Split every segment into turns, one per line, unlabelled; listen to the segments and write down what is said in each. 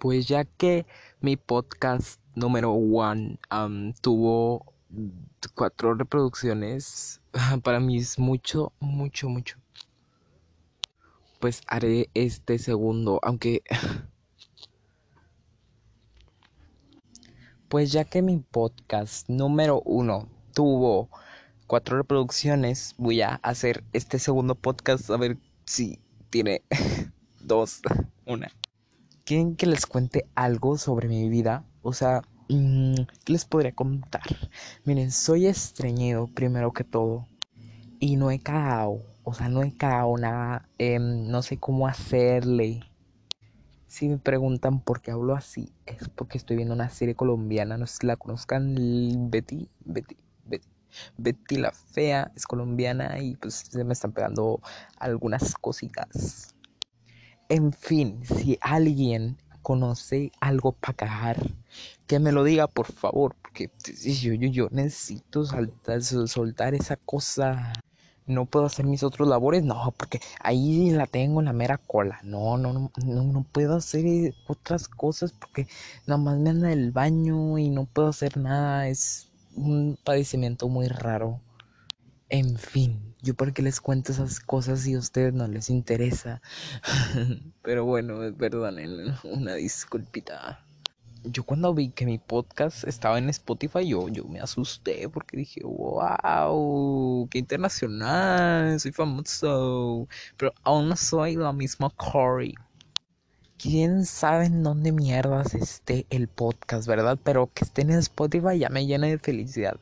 Pues ya que mi podcast número one tuvo cuatro reproducciones, para mí es mucho, mucho, mucho. Pues haré este segundo, aunque... Pues ya que mi podcast número uno tuvo cuatro reproducciones, voy a hacer este segundo podcast a ver si tiene dos, una. ¿Quieren que les cuente algo sobre mi vida? O sea, mm, ¿qué les podría contar? Miren, soy estreñido primero que todo. Y no he cagado. O sea, no he cagado nada. Em, no sé cómo hacerle. Si me preguntan por qué hablo así, es porque estoy viendo una serie colombiana. No sé si la conozcan. Betty. Betty. Betty. Betty la fea es colombiana y pues se me están pegando algunas cositas. En fin, si alguien conoce algo para cagar, que me lo diga por favor, porque yo, yo, yo necesito soltar esa cosa. No puedo hacer mis otros labores, no, porque ahí la tengo en la mera cola. No, no, no, no, no puedo hacer otras cosas porque nada más me anda el baño y no puedo hacer nada. Es un padecimiento muy raro. En fin, yo por qué les cuento esas cosas si a ustedes no les interesa. Pero bueno, perdonen, una disculpita. Yo cuando vi que mi podcast estaba en Spotify, yo, yo me asusté porque dije, wow, qué internacional, soy famoso. Pero aún no soy la misma Corey quién sabe en dónde mierdas esté el podcast, ¿verdad? Pero que estén en Spotify ya me llena de felicidad.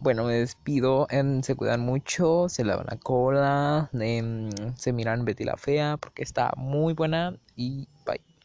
Bueno, me despido, en, se cuidan mucho, se lavan la cola, em, se miran Betty la Fea porque está muy buena y bye.